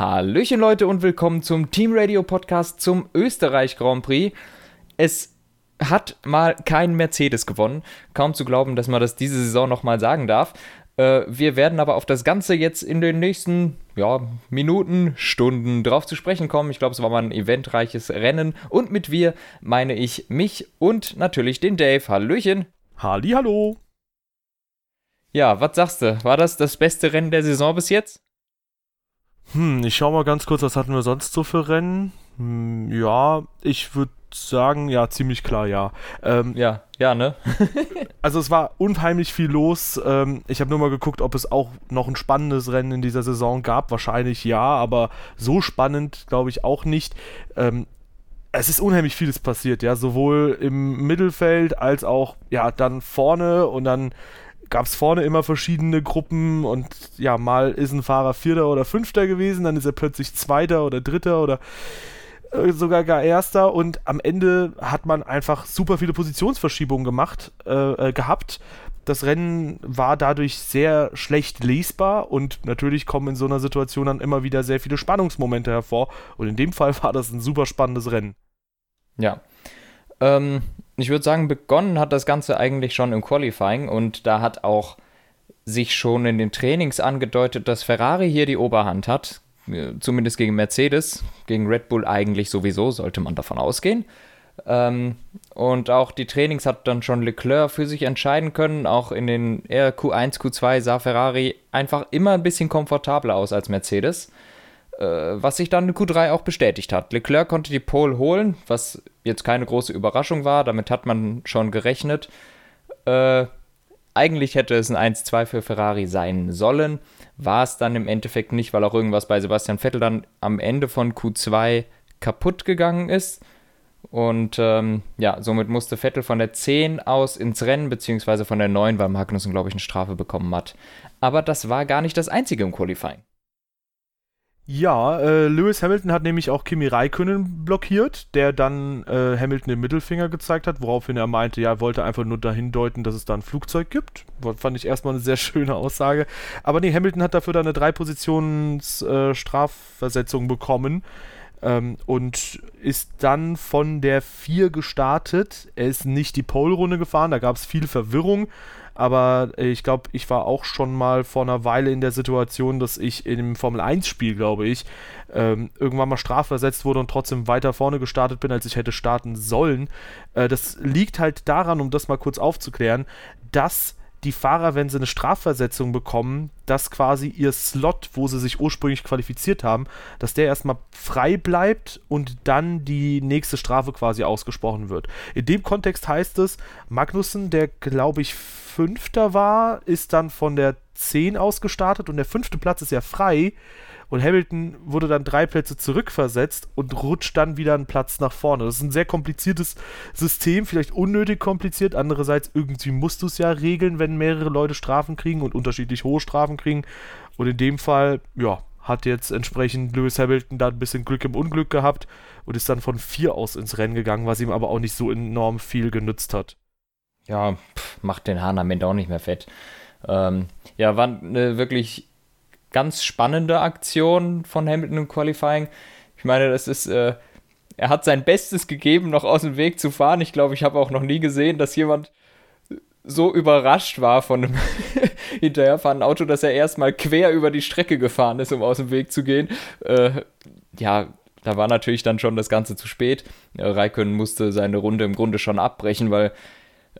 Hallöchen Leute und willkommen zum Team Radio Podcast zum Österreich Grand Prix. Es hat mal kein Mercedes gewonnen. Kaum zu glauben, dass man das diese Saison nochmal sagen darf. Äh, wir werden aber auf das Ganze jetzt in den nächsten ja, Minuten, Stunden drauf zu sprechen kommen. Ich glaube, es war mal ein eventreiches Rennen. Und mit wir meine ich mich und natürlich den Dave. Hallöchen. Halli, hallo. Ja, was sagst du? War das das beste Rennen der Saison bis jetzt? Hm, ich schau mal ganz kurz, was hatten wir sonst so für Rennen? Hm, ja, ich würde sagen, ja, ziemlich klar, ja. Ähm, ja, ja, ne? also es war unheimlich viel los. Ähm, ich habe nur mal geguckt, ob es auch noch ein spannendes Rennen in dieser Saison gab. Wahrscheinlich ja, aber so spannend glaube ich auch nicht. Ähm, es ist unheimlich vieles passiert, ja, sowohl im Mittelfeld als auch ja dann vorne und dann gab es vorne immer verschiedene Gruppen und ja, mal ist ein Fahrer Vierter oder Fünfter gewesen, dann ist er plötzlich Zweiter oder Dritter oder äh, sogar gar Erster und am Ende hat man einfach super viele Positionsverschiebungen gemacht, äh, äh, gehabt. Das Rennen war dadurch sehr schlecht lesbar und natürlich kommen in so einer Situation dann immer wieder sehr viele Spannungsmomente hervor und in dem Fall war das ein super spannendes Rennen. Ja. Ähm, ich würde sagen, begonnen hat das Ganze eigentlich schon im Qualifying und da hat auch sich schon in den Trainings angedeutet, dass Ferrari hier die Oberhand hat, zumindest gegen Mercedes, gegen Red Bull eigentlich sowieso, sollte man davon ausgehen. Ähm, und auch die Trainings hat dann schon Leclerc für sich entscheiden können. Auch in den Q1, Q2 sah Ferrari einfach immer ein bisschen komfortabler aus als Mercedes. Äh, was sich dann in Q3 auch bestätigt hat. Leclerc konnte die Pole holen, was jetzt keine große Überraschung war, damit hat man schon gerechnet. Äh, eigentlich hätte es ein 1-2 für Ferrari sein sollen, war es dann im Endeffekt nicht, weil auch irgendwas bei Sebastian Vettel dann am Ende von Q2 kaputt gegangen ist. Und ähm, ja, somit musste Vettel von der 10 aus ins Rennen, beziehungsweise von der 9, weil Magnussen, glaube ich, eine Strafe bekommen hat. Aber das war gar nicht das einzige im Qualifying. Ja, äh, Lewis Hamilton hat nämlich auch Kimi Räikkönen blockiert, der dann äh, Hamilton den Mittelfinger gezeigt hat, woraufhin er meinte, ja, er wollte einfach nur dahin deuten, dass es da ein Flugzeug gibt. Fand ich erstmal eine sehr schöne Aussage. Aber nee, Hamilton hat dafür dann eine Drei-Positions-Strafversetzung äh, bekommen ähm, und ist dann von der 4 gestartet. Er ist nicht die Pole-Runde gefahren, da gab es viel Verwirrung aber äh, ich glaube, ich war auch schon mal vor einer Weile in der Situation, dass ich im Formel-1-Spiel, glaube ich, ähm, irgendwann mal strafversetzt wurde und trotzdem weiter vorne gestartet bin, als ich hätte starten sollen. Äh, das liegt halt daran, um das mal kurz aufzuklären, dass die Fahrer, wenn sie eine Strafversetzung bekommen, dass quasi ihr Slot, wo sie sich ursprünglich qualifiziert haben, dass der erstmal frei bleibt und dann die nächste Strafe quasi ausgesprochen wird. In dem Kontext heißt es, Magnussen, der glaube ich Fünfter war, ist dann von der 10 aus gestartet und der fünfte Platz ist ja frei. Und Hamilton wurde dann drei Plätze zurückversetzt und rutscht dann wieder einen Platz nach vorne. Das ist ein sehr kompliziertes System, vielleicht unnötig kompliziert. Andererseits, irgendwie musst du es ja regeln, wenn mehrere Leute Strafen kriegen und unterschiedlich hohe Strafen kriegen. Und in dem Fall, ja, hat jetzt entsprechend Lewis Hamilton da ein bisschen Glück im Unglück gehabt und ist dann von vier aus ins Rennen gegangen, was ihm aber auch nicht so enorm viel genützt hat. Ja, pff, macht den Hahn am Ende auch nicht mehr fett. Ähm, ja, war eine wirklich ganz spannende Aktion von Hamilton im Qualifying. Ich meine, das ist, äh, er hat sein Bestes gegeben, noch aus dem Weg zu fahren. Ich glaube, ich habe auch noch nie gesehen, dass jemand so überrascht war von einem hinterherfahrenden Auto, dass er erstmal quer über die Strecke gefahren ist, um aus dem Weg zu gehen. Äh, ja, da war natürlich dann schon das Ganze zu spät. Äh, Raikön musste seine Runde im Grunde schon abbrechen, weil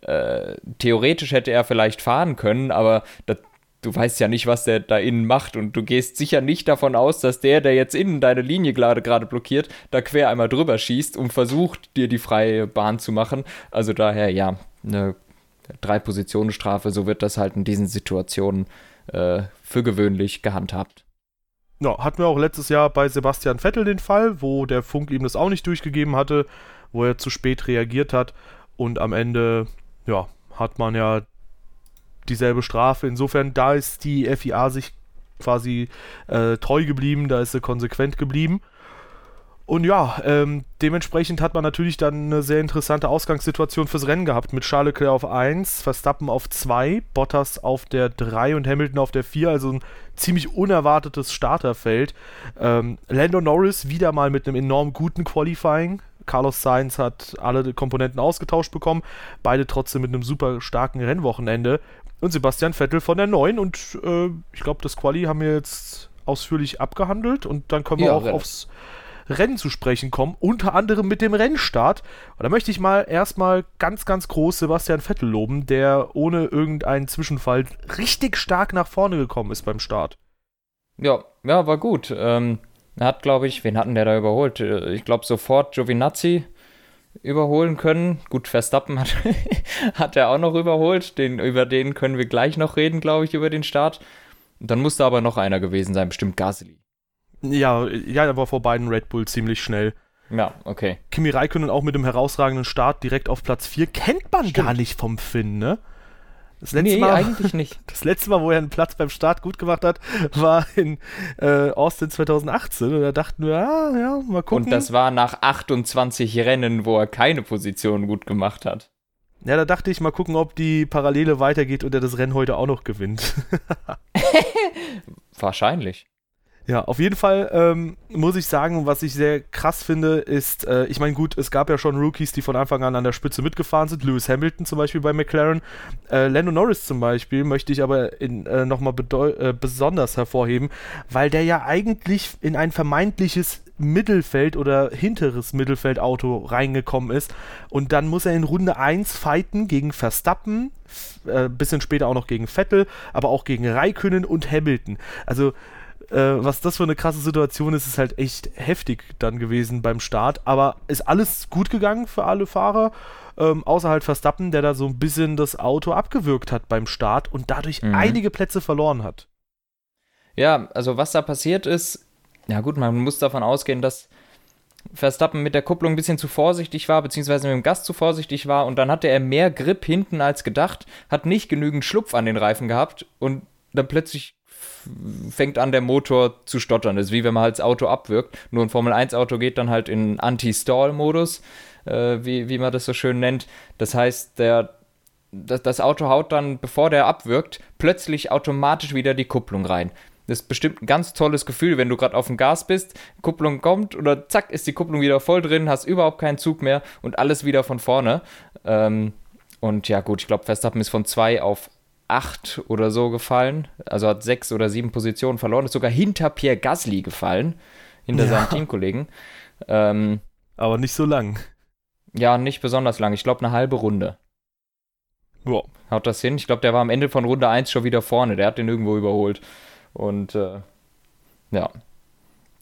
äh, theoretisch hätte er vielleicht fahren können, aber das, du weißt ja nicht, was der da innen macht und du gehst sicher nicht davon aus, dass der, der jetzt innen deine Linie gerade blockiert, da quer einmal drüber schießt und versucht, dir die freie Bahn zu machen. Also daher, ja, eine Drei-Positionen-Strafe, so wird das halt in diesen Situationen äh, für gewöhnlich gehandhabt. Ja, hatten wir auch letztes Jahr bei Sebastian Vettel den Fall, wo der Funk ihm das auch nicht durchgegeben hatte, wo er zu spät reagiert hat und am Ende, ja, hat man ja dieselbe Strafe. Insofern, da ist die FIA sich quasi äh, treu geblieben, da ist sie konsequent geblieben. Und ja, ähm, dementsprechend hat man natürlich dann eine sehr interessante Ausgangssituation fürs Rennen gehabt mit Charles Leclerc auf 1, Verstappen auf 2, Bottas auf der 3 und Hamilton auf der 4, also ein ziemlich unerwartetes Starterfeld. Ähm, Lando Norris wieder mal mit einem enorm guten Qualifying. Carlos Sainz hat alle Komponenten ausgetauscht bekommen, beide trotzdem mit einem super starken Rennwochenende. Und Sebastian Vettel von der 9 und äh, ich glaube, das Quali haben wir jetzt ausführlich abgehandelt und dann können wir ja, auch relativ. aufs Rennen zu sprechen kommen, unter anderem mit dem Rennstart. Und da möchte ich mal erstmal ganz, ganz groß Sebastian Vettel loben, der ohne irgendeinen Zwischenfall richtig stark nach vorne gekommen ist beim Start. Ja, ja, war gut. Ähm, er hat, glaube ich, wen hatten der da überholt? Äh, ich glaube sofort Giovinazzi überholen können. Gut, Verstappen hat, hat er auch noch überholt. Den, über den können wir gleich noch reden, glaube ich, über den Start. Dann musste aber noch einer gewesen sein, bestimmt Gasly. Ja, ja, er war vor beiden Red Bull ziemlich schnell. Ja, okay. Kimi Räikkönen auch mit dem herausragenden Start direkt auf Platz 4. Kennt man Stimmt. gar nicht vom Finn, ne? Das letzte nee, Mal, eigentlich nicht. Das letzte Mal, wo er einen Platz beim Start gut gemacht hat, war in äh, Austin 2018. Und da dachten wir, ah, ja, mal gucken. Und das war nach 28 Rennen, wo er keine Position gut gemacht hat. Ja, da dachte ich mal gucken, ob die Parallele weitergeht und er das Rennen heute auch noch gewinnt. Wahrscheinlich. Ja, auf jeden Fall ähm, muss ich sagen, was ich sehr krass finde, ist, äh, ich meine, gut, es gab ja schon Rookies, die von Anfang an an der Spitze mitgefahren sind. Lewis Hamilton zum Beispiel bei McLaren. Äh, Lando Norris zum Beispiel möchte ich aber äh, nochmal äh, besonders hervorheben, weil der ja eigentlich in ein vermeintliches Mittelfeld oder hinteres Mittelfeldauto reingekommen ist. Und dann muss er in Runde 1 fighten gegen Verstappen, äh, bisschen später auch noch gegen Vettel, aber auch gegen Raikönnen und Hamilton. Also äh, was das für eine krasse Situation ist, ist halt echt heftig dann gewesen beim Start. Aber ist alles gut gegangen für alle Fahrer. Ähm, außer halt Verstappen, der da so ein bisschen das Auto abgewürgt hat beim Start und dadurch mhm. einige Plätze verloren hat. Ja, also was da passiert ist, ja gut, man muss davon ausgehen, dass Verstappen mit der Kupplung ein bisschen zu vorsichtig war, beziehungsweise mit dem Gas zu vorsichtig war und dann hatte er mehr Grip hinten als gedacht, hat nicht genügend Schlupf an den Reifen gehabt und dann plötzlich fängt an, der Motor zu stottern. Das ist wie wenn man halt das Auto abwirkt. Nur ein Formel-1-Auto geht dann halt in Anti-Stall-Modus, äh, wie, wie man das so schön nennt. Das heißt, der, das, das Auto haut dann, bevor der abwirkt, plötzlich automatisch wieder die Kupplung rein. Das ist bestimmt ein ganz tolles Gefühl, wenn du gerade auf dem Gas bist, Kupplung kommt oder zack, ist die Kupplung wieder voll drin, hast überhaupt keinen Zug mehr und alles wieder von vorne. Ähm, und ja, gut, ich glaube, Verstappen ist von 2 auf 8 oder so gefallen. Also hat sechs oder sieben Positionen verloren. Ist sogar hinter Pierre Gasly gefallen, hinter ja. seinem Teamkollegen. Ähm, Aber nicht so lang. Ja, nicht besonders lang. Ich glaube, eine halbe Runde. Ja. Haut das hin? Ich glaube, der war am Ende von Runde 1 schon wieder vorne. Der hat den irgendwo überholt. Und äh, ja,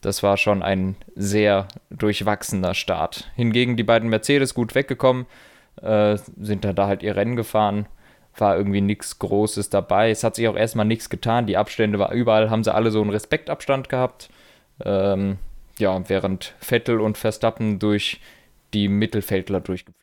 das war schon ein sehr durchwachsener Start. Hingegen die beiden Mercedes gut weggekommen, äh, sind dann da halt ihr Rennen gefahren war irgendwie nichts Großes dabei. Es hat sich auch erstmal nichts getan. Die Abstände war überall, haben sie alle so einen Respektabstand gehabt. Ähm, ja, während Vettel und Verstappen durch die Mittelfeldler durchgepflügt.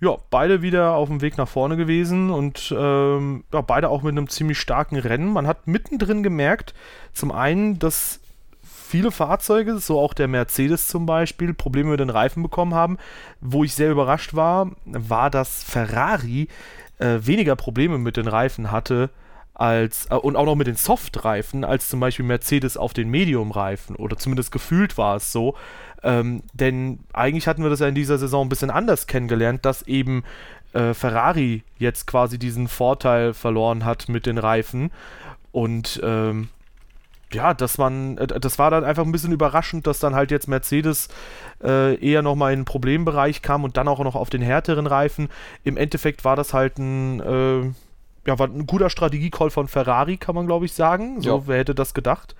Ja, beide wieder auf dem Weg nach vorne gewesen und ähm, ja, beide auch mit einem ziemlich starken Rennen. Man hat mittendrin gemerkt, zum einen, dass viele Fahrzeuge, so auch der Mercedes zum Beispiel, Probleme mit den Reifen bekommen haben. Wo ich sehr überrascht war, war, dass Ferrari äh, weniger Probleme mit den Reifen hatte als äh, und auch noch mit den Soft-Reifen als zum Beispiel Mercedes auf den Medium-Reifen oder zumindest gefühlt war es so. Ähm, denn eigentlich hatten wir das ja in dieser Saison ein bisschen anders kennengelernt, dass eben äh, Ferrari jetzt quasi diesen Vorteil verloren hat mit den Reifen. Und ähm, ja, dass man, äh, das war dann einfach ein bisschen überraschend, dass dann halt jetzt Mercedes äh, eher nochmal in den Problembereich kam und dann auch noch auf den härteren Reifen. Im Endeffekt war das halt ein, äh, ja, war ein guter Strategiecall von Ferrari, kann man glaube ich sagen. So, ja. wer hätte das gedacht?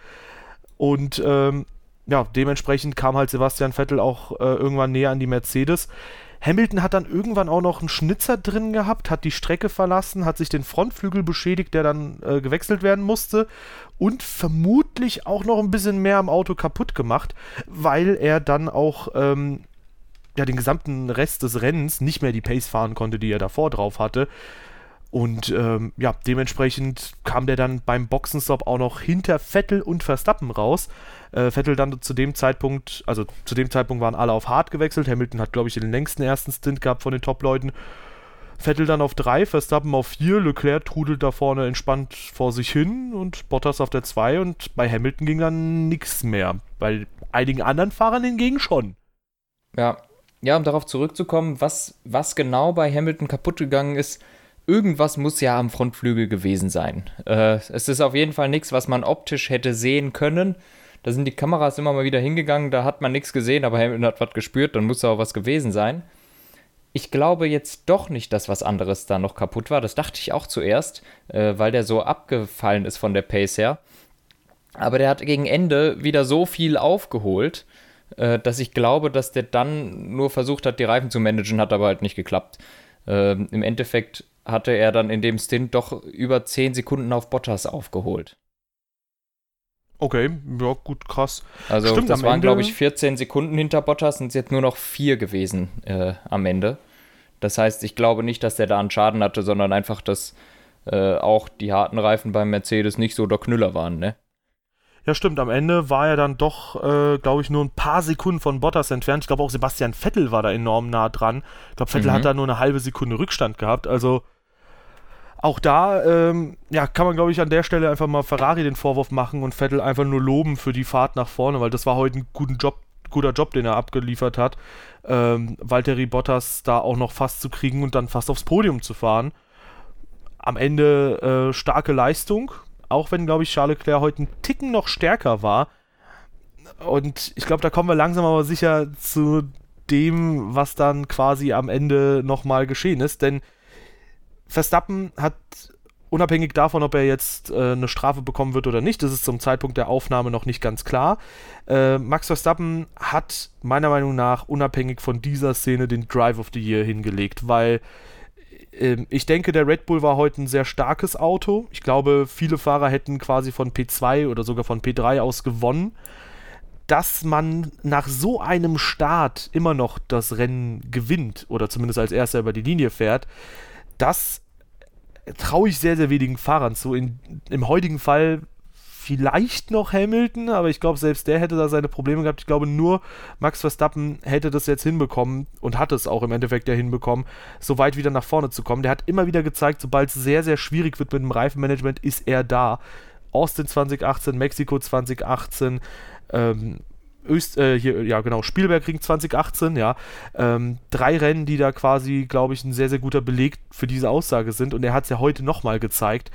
Und ähm, ja, dementsprechend kam halt Sebastian Vettel auch äh, irgendwann näher an die Mercedes. Hamilton hat dann irgendwann auch noch einen Schnitzer drin gehabt, hat die Strecke verlassen, hat sich den Frontflügel beschädigt, der dann äh, gewechselt werden musste und vermutlich auch noch ein bisschen mehr am Auto kaputt gemacht, weil er dann auch ähm, ja, den gesamten Rest des Rennens nicht mehr die Pace fahren konnte, die er davor drauf hatte. Und ähm, ja, dementsprechend kam der dann beim Boxenstopp auch noch hinter Vettel und Verstappen raus. Äh, Vettel dann zu dem Zeitpunkt, also zu dem Zeitpunkt waren alle auf hart gewechselt. Hamilton hat, glaube ich, den längsten ersten Stint gehabt von den Top-Leuten. Vettel dann auf 3, Verstappen auf 4, Leclerc trudelt da vorne entspannt vor sich hin und Bottas auf der 2 und bei Hamilton ging dann nichts mehr. Bei einigen anderen Fahrern hingegen schon. Ja, ja, um darauf zurückzukommen, was, was genau bei Hamilton kaputt gegangen ist, irgendwas muss ja am Frontflügel gewesen sein. Äh, es ist auf jeden Fall nichts, was man optisch hätte sehen können. Da sind die Kameras immer mal wieder hingegangen, da hat man nichts gesehen, aber Hamilton hat was gespürt, dann muss da auch was gewesen sein. Ich glaube jetzt doch nicht, dass was anderes da noch kaputt war. Das dachte ich auch zuerst, äh, weil der so abgefallen ist von der Pace her. Aber der hat gegen Ende wieder so viel aufgeholt, äh, dass ich glaube, dass der dann nur versucht hat, die Reifen zu managen, hat aber halt nicht geklappt. Äh, Im Endeffekt hatte er dann in dem Stint doch über 10 Sekunden auf Bottas aufgeholt. Okay, ja, gut, krass. Also Stimmt, das waren, glaube ich, 14 Sekunden hinter Bottas und es jetzt nur noch vier gewesen äh, am Ende. Das heißt, ich glaube nicht, dass der da einen Schaden hatte, sondern einfach, dass äh, auch die harten Reifen beim Mercedes nicht so der Knüller waren, ne? Ja, stimmt. Am Ende war er dann doch, äh, glaube ich, nur ein paar Sekunden von Bottas entfernt. Ich glaube auch Sebastian Vettel war da enorm nah dran. Ich glaube, Vettel mhm. hat da nur eine halbe Sekunde Rückstand gehabt. Also auch da ähm, ja, kann man, glaube ich, an der Stelle einfach mal Ferrari den Vorwurf machen und Vettel einfach nur loben für die Fahrt nach vorne, weil das war heute ein guten Job, guter Job, den er abgeliefert hat. Ähm, Valtteri Bottas da auch noch fast zu kriegen und dann fast aufs Podium zu fahren. Am Ende äh, starke Leistung, auch wenn, glaube ich, Charles Leclerc heute einen Ticken noch stärker war. Und ich glaube, da kommen wir langsam aber sicher zu dem, was dann quasi am Ende nochmal geschehen ist. Denn Verstappen hat unabhängig davon, ob er jetzt äh, eine Strafe bekommen wird oder nicht, das ist zum Zeitpunkt der Aufnahme noch nicht ganz klar. Äh, Max Verstappen hat meiner Meinung nach unabhängig von dieser Szene den Drive of the Year hingelegt, weil ich denke, der Red Bull war heute ein sehr starkes Auto. Ich glaube, viele Fahrer hätten quasi von P2 oder sogar von P3 aus gewonnen. Dass man nach so einem Start immer noch das Rennen gewinnt oder zumindest als erster über die Linie fährt, das traue ich sehr, sehr wenigen Fahrern zu. In, Im heutigen Fall vielleicht noch Hamilton, aber ich glaube, selbst der hätte da seine Probleme gehabt. Ich glaube, nur Max Verstappen hätte das jetzt hinbekommen und hat es auch im Endeffekt ja hinbekommen, so weit wieder nach vorne zu kommen. Der hat immer wieder gezeigt, sobald es sehr, sehr schwierig wird mit dem Reifenmanagement, ist er da. Austin 2018, Mexiko 2018, ähm, Öst, äh, hier, ja genau, Spielbergring 2018, ja. Ähm, drei Rennen, die da quasi, glaube ich, ein sehr, sehr guter Beleg für diese Aussage sind. Und er hat es ja heute nochmal gezeigt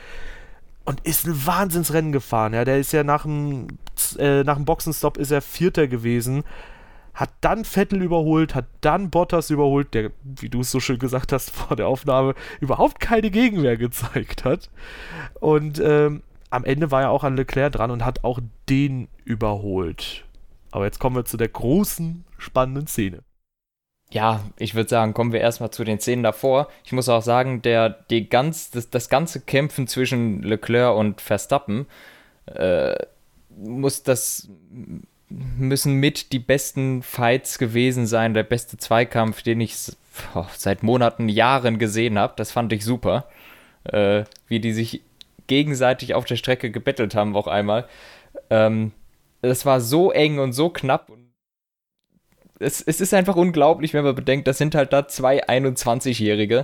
und ist ein Wahnsinnsrennen gefahren. Ja, der ist ja nach dem, äh, nach dem Boxenstopp ist er Vierter gewesen, hat dann Vettel überholt, hat dann Bottas überholt, der, wie du es so schön gesagt hast vor der Aufnahme, überhaupt keine Gegenwehr gezeigt hat. Und ähm, am Ende war er auch an Leclerc dran und hat auch den überholt. Aber jetzt kommen wir zu der großen, spannenden Szene ja, ich würde sagen, kommen wir erstmal zu den Szenen davor. Ich muss auch sagen, der, die ganz, das, das ganze Kämpfen zwischen Leclerc und Verstappen äh, muss das müssen mit die besten Fights gewesen sein, der beste Zweikampf, den ich oh, seit Monaten, Jahren gesehen habe. Das fand ich super. Äh, wie die sich gegenseitig auf der Strecke gebettelt haben, auch einmal. Ähm, das war so eng und so knapp es, es ist einfach unglaublich, wenn man bedenkt, das sind halt da zwei 21-Jährige,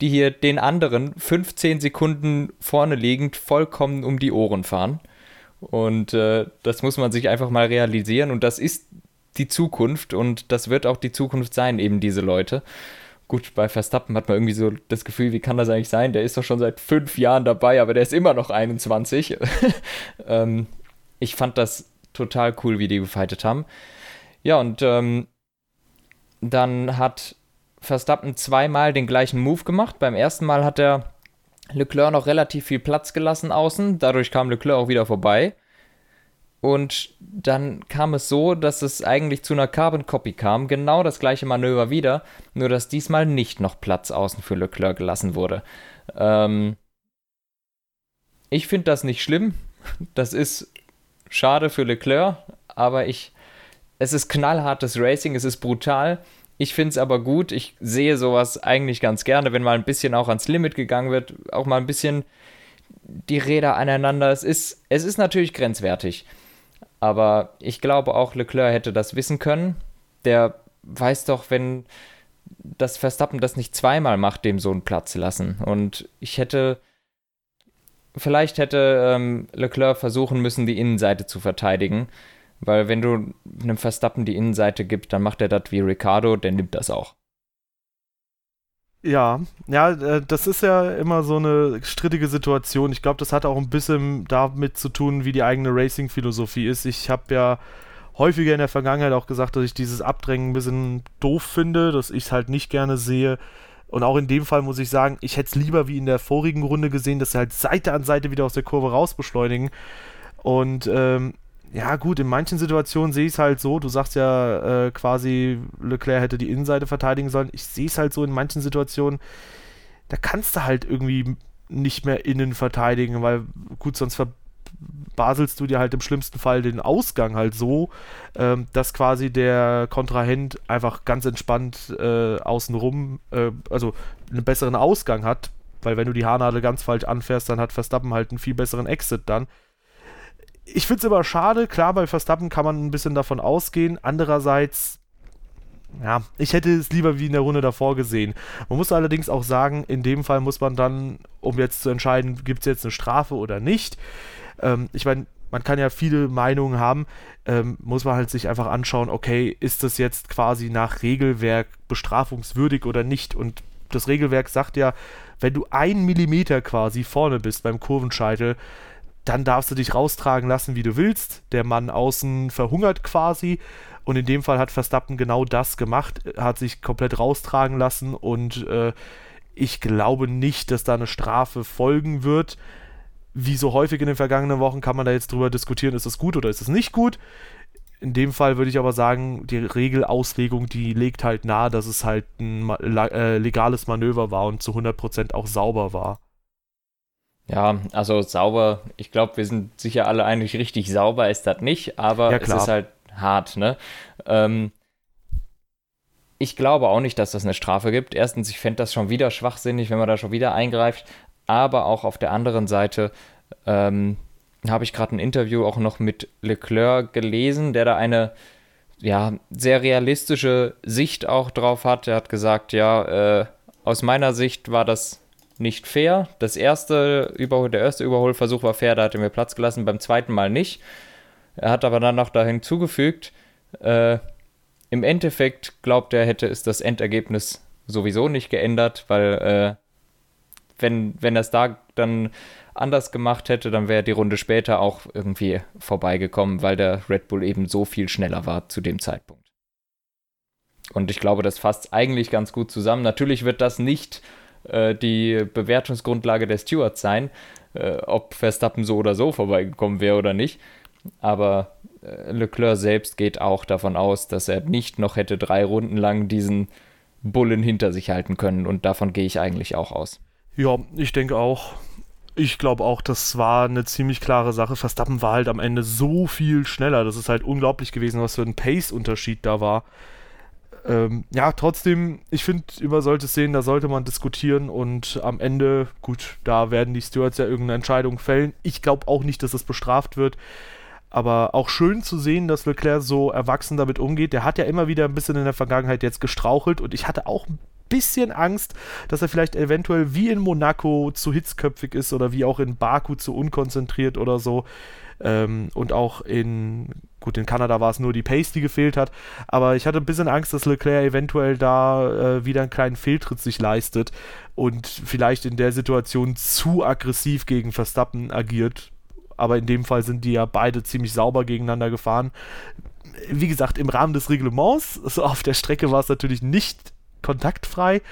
die hier den anderen 15 Sekunden vorne liegend vollkommen um die Ohren fahren. Und äh, das muss man sich einfach mal realisieren. Und das ist die Zukunft und das wird auch die Zukunft sein, eben diese Leute. Gut, bei Verstappen hat man irgendwie so das Gefühl, wie kann das eigentlich sein? Der ist doch schon seit fünf Jahren dabei, aber der ist immer noch 21. ähm, ich fand das total cool, wie die gefightet haben. Ja, und ähm, dann hat Verstappen zweimal den gleichen Move gemacht. Beim ersten Mal hat er Leclerc noch relativ viel Platz gelassen außen. Dadurch kam Leclerc auch wieder vorbei. Und dann kam es so, dass es eigentlich zu einer Carbon Copy kam. Genau das gleiche Manöver wieder. Nur dass diesmal nicht noch Platz außen für Leclerc gelassen wurde. Ähm ich finde das nicht schlimm. Das ist schade für Leclerc. Aber ich es ist knallhartes Racing, es ist brutal. Ich finde es aber gut. Ich sehe sowas eigentlich ganz gerne, wenn mal ein bisschen auch ans Limit gegangen wird, auch mal ein bisschen die Räder aneinander. Es ist, es ist natürlich grenzwertig. Aber ich glaube auch, Leclerc hätte das wissen können. Der weiß doch, wenn das Verstappen das nicht zweimal macht, dem so einen Platz lassen. Und ich hätte, vielleicht hätte ähm, Leclerc versuchen müssen, die Innenseite zu verteidigen. Weil wenn du einem Verstappen die Innenseite gibst, dann macht er das wie Ricardo, der nimmt das auch. Ja, ja, äh, das ist ja immer so eine strittige Situation. Ich glaube, das hat auch ein bisschen damit zu tun, wie die eigene Racing-Philosophie ist. Ich habe ja häufiger in der Vergangenheit auch gesagt, dass ich dieses Abdrängen ein bisschen doof finde, dass ich es halt nicht gerne sehe. Und auch in dem Fall muss ich sagen, ich hätte es lieber wie in der vorigen Runde gesehen, dass sie halt Seite an Seite wieder aus der Kurve raus beschleunigen. Und ähm, ja, gut, in manchen Situationen sehe ich es halt so. Du sagst ja äh, quasi, Leclerc hätte die Innenseite verteidigen sollen. Ich sehe es halt so in manchen Situationen, da kannst du halt irgendwie nicht mehr innen verteidigen, weil gut, sonst verbaselst du dir halt im schlimmsten Fall den Ausgang halt so, ähm, dass quasi der Kontrahent einfach ganz entspannt äh, außenrum, äh, also einen besseren Ausgang hat, weil wenn du die Haarnadel ganz falsch anfährst, dann hat Verstappen halt einen viel besseren Exit dann ich finde es immer schade, klar, bei Verstappen kann man ein bisschen davon ausgehen. Andererseits, ja, ich hätte es lieber wie in der Runde davor gesehen. Man muss allerdings auch sagen, in dem Fall muss man dann, um jetzt zu entscheiden, gibt es jetzt eine Strafe oder nicht. Ähm, ich meine, man kann ja viele Meinungen haben, ähm, muss man halt sich einfach anschauen, okay, ist das jetzt quasi nach Regelwerk bestrafungswürdig oder nicht? Und das Regelwerk sagt ja, wenn du einen Millimeter quasi vorne bist beim Kurvenscheitel, dann darfst du dich raustragen lassen, wie du willst. Der Mann außen verhungert quasi. Und in dem Fall hat Verstappen genau das gemacht, hat sich komplett raustragen lassen und äh, ich glaube nicht, dass da eine Strafe folgen wird. Wie so häufig in den vergangenen Wochen kann man da jetzt drüber diskutieren, ist es gut oder ist es nicht gut. In dem Fall würde ich aber sagen, die Regelauslegung, die legt halt nahe, dass es halt ein äh, legales Manöver war und zu 100% auch sauber war. Ja, also sauber, ich glaube, wir sind sicher alle eigentlich richtig sauber, ist das nicht, aber ja, es ist halt hart, ne? Ähm, ich glaube auch nicht, dass das eine Strafe gibt. Erstens, ich fände das schon wieder schwachsinnig, wenn man da schon wieder eingreift, aber auch auf der anderen Seite ähm, habe ich gerade ein Interview auch noch mit Leclerc gelesen, der da eine ja, sehr realistische Sicht auch drauf hat. Er hat gesagt, ja, äh, aus meiner Sicht war das nicht fair. Das erste Überhol, der erste Überholversuch war fair, da hat er mir Platz gelassen, beim zweiten Mal nicht. Er hat aber dann noch da hinzugefügt, äh, im Endeffekt glaubt er, hätte es das Endergebnis sowieso nicht geändert, weil äh, wenn, wenn er es da dann anders gemacht hätte, dann wäre die Runde später auch irgendwie vorbeigekommen, weil der Red Bull eben so viel schneller war zu dem Zeitpunkt. Und ich glaube, das fasst eigentlich ganz gut zusammen. Natürlich wird das nicht äh, die Bewertungsgrundlage der Stewards sein, äh, ob Verstappen so oder so vorbeigekommen wäre oder nicht. Aber äh, Leclerc selbst geht auch davon aus, dass er nicht noch hätte drei Runden lang diesen Bullen hinter sich halten können. Und davon gehe ich eigentlich auch aus. Ja, ich denke auch. Ich glaube auch, das war eine ziemlich klare Sache. Verstappen war halt am Ende so viel schneller. Das ist halt unglaublich gewesen, was für ein Pace-Unterschied da war ähm, ja, trotzdem, ich finde, über solche Szenen, da sollte man diskutieren und am Ende, gut, da werden die Stewards ja irgendeine Entscheidung fällen. Ich glaube auch nicht, dass es bestraft wird. Aber auch schön zu sehen, dass Leclerc so erwachsen damit umgeht. Der hat ja immer wieder ein bisschen in der Vergangenheit jetzt gestrauchelt und ich hatte auch ein bisschen Angst, dass er vielleicht eventuell wie in Monaco zu hitzköpfig ist oder wie auch in Baku zu unkonzentriert oder so. Ähm, und auch in, gut, in Kanada war es nur die Pace, die gefehlt hat, aber ich hatte ein bisschen Angst, dass Leclerc eventuell da äh, wieder einen kleinen Fehltritt sich leistet und vielleicht in der Situation zu aggressiv gegen Verstappen agiert. Aber in dem Fall sind die ja beide ziemlich sauber gegeneinander gefahren. Wie gesagt, im Rahmen des Reglements, also auf der Strecke war es natürlich nicht kontaktfrei.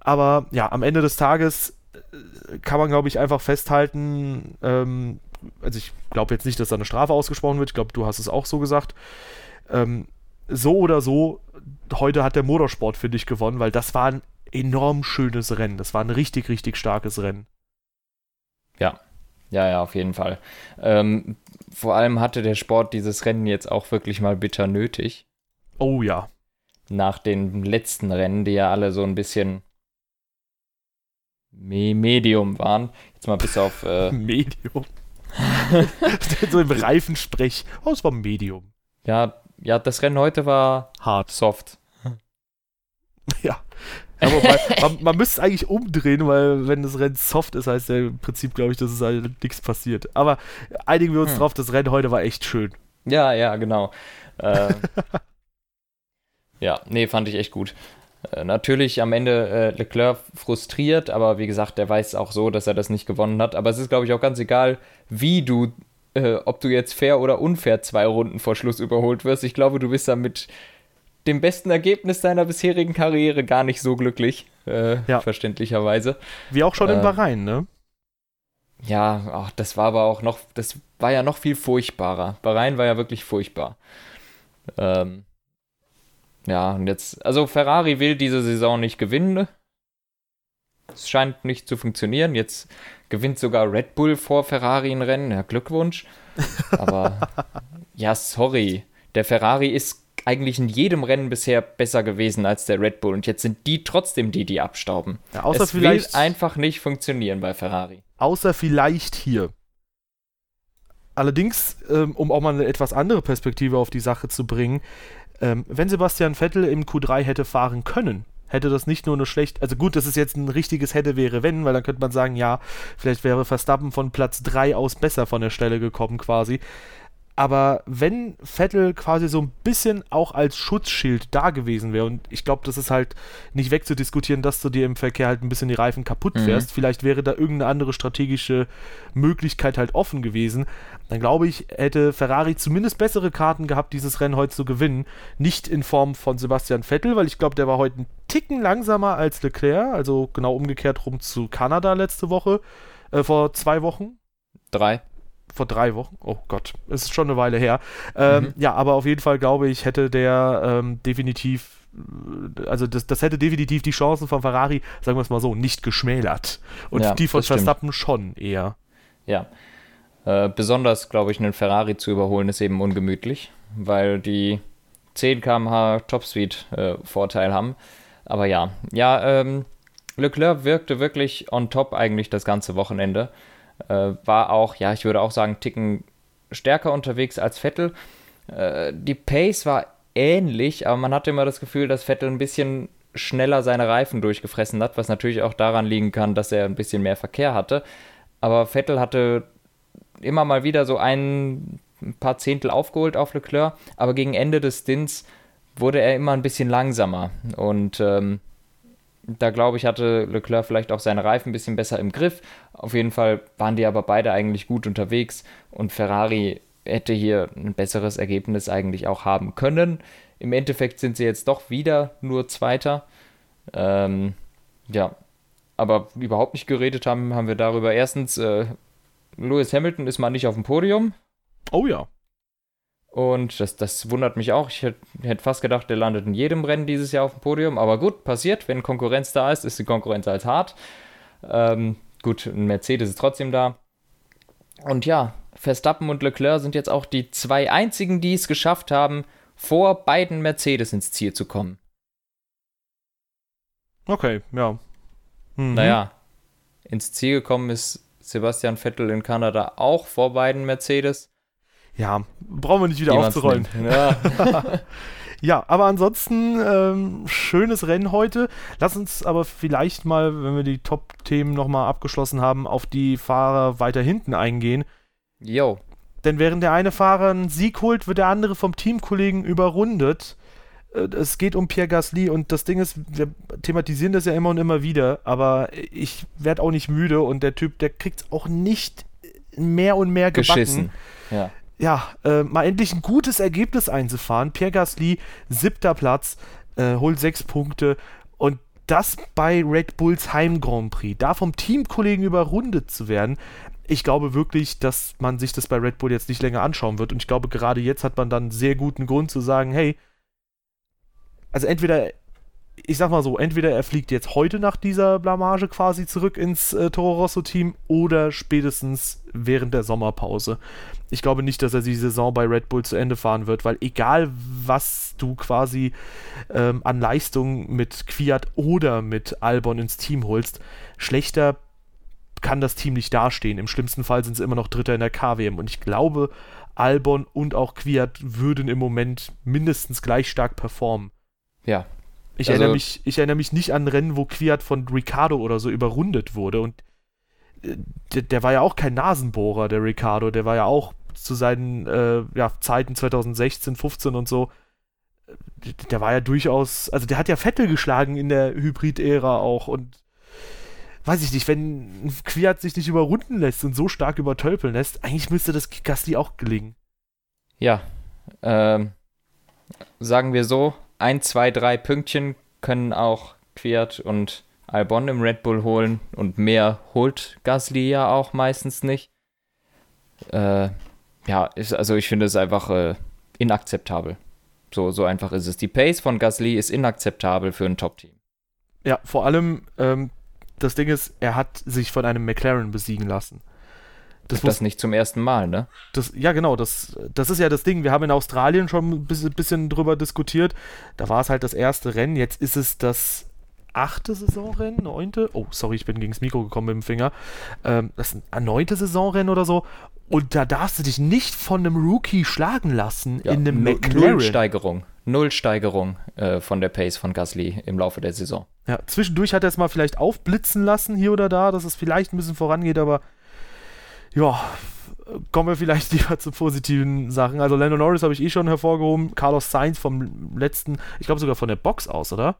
Aber ja, am Ende des Tages äh, kann man, glaube ich, einfach festhalten, ähm, also ich glaube jetzt nicht, dass da eine Strafe ausgesprochen wird. Ich glaube, du hast es auch so gesagt. Ähm, so oder so, heute hat der Motorsport für dich gewonnen, weil das war ein enorm schönes Rennen. Das war ein richtig, richtig starkes Rennen. Ja, ja, ja, auf jeden Fall. Ähm, vor allem hatte der Sport dieses Rennen jetzt auch wirklich mal bitter nötig. Oh ja. nach den letzten Rennen, die ja alle so ein bisschen Medium waren. Jetzt mal bis auf. Äh, Medium. so im Reifensprech. Oh, es war Medium. Ja, ja, das Rennen heute war hart. Soft. Ja. Aber man, man, man müsste es eigentlich umdrehen, weil wenn das Rennen soft ist, heißt ja im Prinzip, glaube ich, dass es halt nichts passiert. Aber einigen wir uns hm. drauf, das Rennen heute war echt schön. Ja, ja, genau. Äh, ja, nee, fand ich echt gut. Äh, natürlich am Ende äh, Leclerc frustriert, aber wie gesagt, der weiß auch so, dass er das nicht gewonnen hat. Aber es ist, glaube ich, auch ganz egal, wie du, äh, ob du jetzt fair oder unfair zwei Runden vor Schluss überholt wirst. Ich glaube, du bist da mit dem besten Ergebnis deiner bisherigen Karriere gar nicht so glücklich, äh, ja. verständlicherweise. Wie auch schon in äh, Bahrain, ne? Ja, ach, das war aber auch noch, das war ja noch viel furchtbarer. Bahrain war ja wirklich furchtbar. Ähm, ja, und jetzt, also Ferrari will diese Saison nicht gewinnen. Es scheint nicht zu funktionieren. Jetzt gewinnt sogar Red Bull vor Ferrari ein Rennen. Ja, Glückwunsch. Aber ja, sorry. Der Ferrari ist eigentlich in jedem Rennen bisher besser gewesen als der Red Bull. Und jetzt sind die trotzdem die, die abstauben. Ja, außer es vielleicht, will einfach nicht funktionieren bei Ferrari. Außer vielleicht hier. Allerdings, ähm, um auch mal eine etwas andere Perspektive auf die Sache zu bringen, ähm, wenn Sebastian Vettel im Q3 hätte fahren können, hätte das nicht nur eine schlecht, also gut, das ist jetzt ein richtiges hätte wäre wenn, weil dann könnte man sagen, ja, vielleicht wäre Verstappen von Platz 3 aus besser von der Stelle gekommen quasi. Aber wenn Vettel quasi so ein bisschen auch als Schutzschild da gewesen wäre, und ich glaube, das ist halt nicht wegzudiskutieren, dass du dir im Verkehr halt ein bisschen die Reifen kaputt mhm. fährst, mhm. vielleicht wäre da irgendeine andere strategische Möglichkeit halt offen gewesen, dann glaube ich, hätte Ferrari zumindest bessere Karten gehabt, dieses Rennen heute zu gewinnen. Nicht in Form von Sebastian Vettel, weil ich glaube, der war heute ein Ticken langsamer als Leclerc, also genau umgekehrt rum zu Kanada letzte Woche, äh, vor zwei Wochen. Drei vor drei Wochen. Oh Gott, es ist schon eine Weile her. Ähm, mhm. Ja, aber auf jeden Fall glaube ich, hätte der ähm, definitiv, äh, also das, das hätte definitiv die Chancen von Ferrari, sagen wir es mal so, nicht geschmälert. Und ja, die von Verstappen schon eher. Ja. Äh, besonders, glaube ich, einen Ferrari zu überholen, ist eben ungemütlich, weil die 10 km/h Topspeed-Vorteil äh, haben. Aber ja, ja, ähm, Leclerc wirkte wirklich on top eigentlich das ganze Wochenende. Äh, war auch, ja, ich würde auch sagen, Ticken stärker unterwegs als Vettel. Äh, die Pace war ähnlich, aber man hatte immer das Gefühl, dass Vettel ein bisschen schneller seine Reifen durchgefressen hat, was natürlich auch daran liegen kann, dass er ein bisschen mehr Verkehr hatte. Aber Vettel hatte immer mal wieder so ein paar Zehntel aufgeholt auf Leclerc, aber gegen Ende des Stints wurde er immer ein bisschen langsamer. Und ähm, da glaube ich, hatte Leclerc vielleicht auch seine Reifen ein bisschen besser im Griff. Auf jeden Fall waren die aber beide eigentlich gut unterwegs und Ferrari hätte hier ein besseres Ergebnis eigentlich auch haben können. Im Endeffekt sind sie jetzt doch wieder nur Zweiter. Ähm, ja, aber überhaupt nicht geredet haben, haben wir darüber. Erstens, äh, Lewis Hamilton ist mal nicht auf dem Podium. Oh ja. Und das, das wundert mich auch. Ich hätte hätt fast gedacht, der landet in jedem Rennen dieses Jahr auf dem Podium. Aber gut, passiert. Wenn Konkurrenz da ist, ist die Konkurrenz als hart. Ähm, gut, ein Mercedes ist trotzdem da. Und ja, Verstappen und Leclerc sind jetzt auch die zwei einzigen, die es geschafft haben, vor beiden Mercedes ins Ziel zu kommen. Okay, ja. Mhm. Naja, ins Ziel gekommen ist Sebastian Vettel in Kanada auch vor beiden Mercedes ja, brauchen wir nicht wieder Niemals aufzurollen. Ja. ja, aber ansonsten ähm, schönes Rennen heute. Lass uns aber vielleicht mal, wenn wir die Top-Themen nochmal abgeschlossen haben, auf die Fahrer weiter hinten eingehen. Jo. Denn während der eine Fahrer einen Sieg holt, wird der andere vom Teamkollegen überrundet. Äh, es geht um Pierre Gasly und das Ding ist, wir thematisieren das ja immer und immer wieder, aber ich werde auch nicht müde und der Typ, der kriegt es auch nicht mehr und mehr gebacken. Geschissen. Ja ja, äh, mal endlich ein gutes Ergebnis einzufahren. Pierre Gasly, siebter Platz, äh, holt sechs Punkte und das bei Red Bulls Heim Grand Prix. Da vom Teamkollegen überrundet zu werden, ich glaube wirklich, dass man sich das bei Red Bull jetzt nicht länger anschauen wird. Und ich glaube, gerade jetzt hat man dann sehr guten Grund zu sagen, hey, also entweder ich sag mal so, entweder er fliegt jetzt heute nach dieser Blamage quasi zurück ins äh, Toro Rosso-Team oder spätestens während der Sommerpause. Ich glaube nicht, dass er die Saison bei Red Bull zu Ende fahren wird, weil egal was du quasi ähm, an Leistung mit Kwiat oder mit Albon ins Team holst, schlechter kann das Team nicht dastehen. Im schlimmsten Fall sind sie immer noch Dritter in der KWM. Und ich glaube, Albon und auch Kwiat würden im Moment mindestens gleich stark performen. Ja. Ich, also, erinnere mich, ich erinnere mich nicht an Rennen, wo Kwiat von Ricardo oder so überrundet wurde. Und äh, der, der war ja auch kein Nasenbohrer, der Ricardo. Der war ja auch zu seinen äh, ja, Zeiten 2016, 15 und so. Der war ja durchaus, also der hat ja Vettel geschlagen in der Hybrid-Ära auch und weiß ich nicht, wenn Kwiat sich nicht überrunden lässt und so stark übertölpeln lässt, eigentlich müsste das Gasly auch gelingen. Ja, ähm, sagen wir so, ein, zwei, drei Pünktchen können auch Kwiat und Albon im Red Bull holen und mehr holt Gasly ja auch meistens nicht. Äh, ja, ist, also ich finde es einfach äh, inakzeptabel. So, so einfach ist es. Die Pace von Gasly ist inakzeptabel für ein Top-Team. Ja, vor allem ähm, das Ding ist, er hat sich von einem McLaren besiegen lassen. Das, das nicht zum ersten Mal, ne? Das, ja, genau, das, das ist ja das Ding. Wir haben in Australien schon ein bisschen, bisschen drüber diskutiert. Da war es halt das erste Rennen. Jetzt ist es das achte Saisonrennen, neunte. Oh, sorry, ich bin gegen das Mikro gekommen mit dem Finger. Ähm, das ist ein neunte Saisonrennen oder so. Und da darfst du dich nicht von einem Rookie schlagen lassen ja, in einem McLaren. Null Steigerung. Null Steigerung äh, von der Pace von Gasly im Laufe der Saison. Ja, zwischendurch hat er es mal vielleicht aufblitzen lassen, hier oder da, dass es vielleicht ein bisschen vorangeht, aber ja, kommen wir vielleicht lieber zu positiven Sachen. Also Lando Norris habe ich eh schon hervorgehoben, Carlos Sainz vom letzten, ich glaube sogar von der Box aus, oder?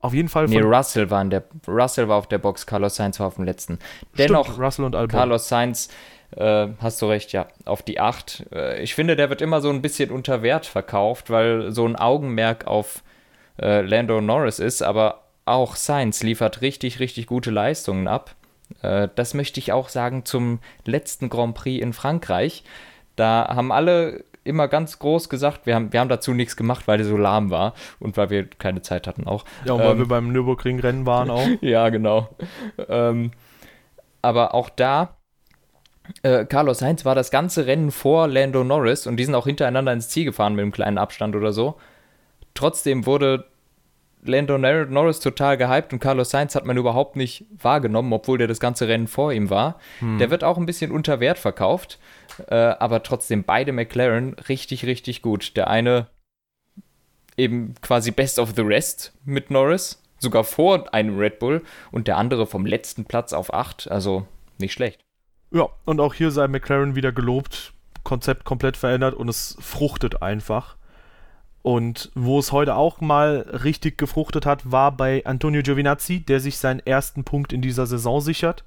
Auf jeden Fall. Nee, Russell war, in der, Russell war auf der Box, Carlos Sainz war auf dem letzten. Dennoch, Stimmt, Russell und Albon. Carlos Sainz, äh, hast du recht, ja, auf die 8. Äh, ich finde, der wird immer so ein bisschen unter Wert verkauft, weil so ein Augenmerk auf äh, Lando Norris ist, aber auch Sainz liefert richtig, richtig gute Leistungen ab. Äh, das möchte ich auch sagen zum letzten Grand Prix in Frankreich. Da haben alle immer ganz groß gesagt, wir haben, wir haben dazu nichts gemacht, weil der so lahm war und weil wir keine Zeit hatten auch. Ja, und ähm, weil wir beim Nürburgring-Rennen waren auch. ja, genau. Ähm, aber auch da, äh, Carlos Sainz war das ganze Rennen vor Lando Norris und die sind auch hintereinander ins Ziel gefahren mit einem kleinen Abstand oder so. Trotzdem wurde Lando Norris total gehypt und Carlos Sainz hat man überhaupt nicht wahrgenommen, obwohl der das ganze Rennen vor ihm war. Hm. Der wird auch ein bisschen unter Wert verkauft, äh, aber trotzdem beide McLaren richtig, richtig gut. Der eine eben quasi Best of the Rest mit Norris, sogar vor einem Red Bull und der andere vom letzten Platz auf 8, also nicht schlecht. Ja, und auch hier sei McLaren wieder gelobt, Konzept komplett verändert und es fruchtet einfach. Und wo es heute auch mal richtig gefruchtet hat, war bei Antonio Giovinazzi, der sich seinen ersten Punkt in dieser Saison sichert.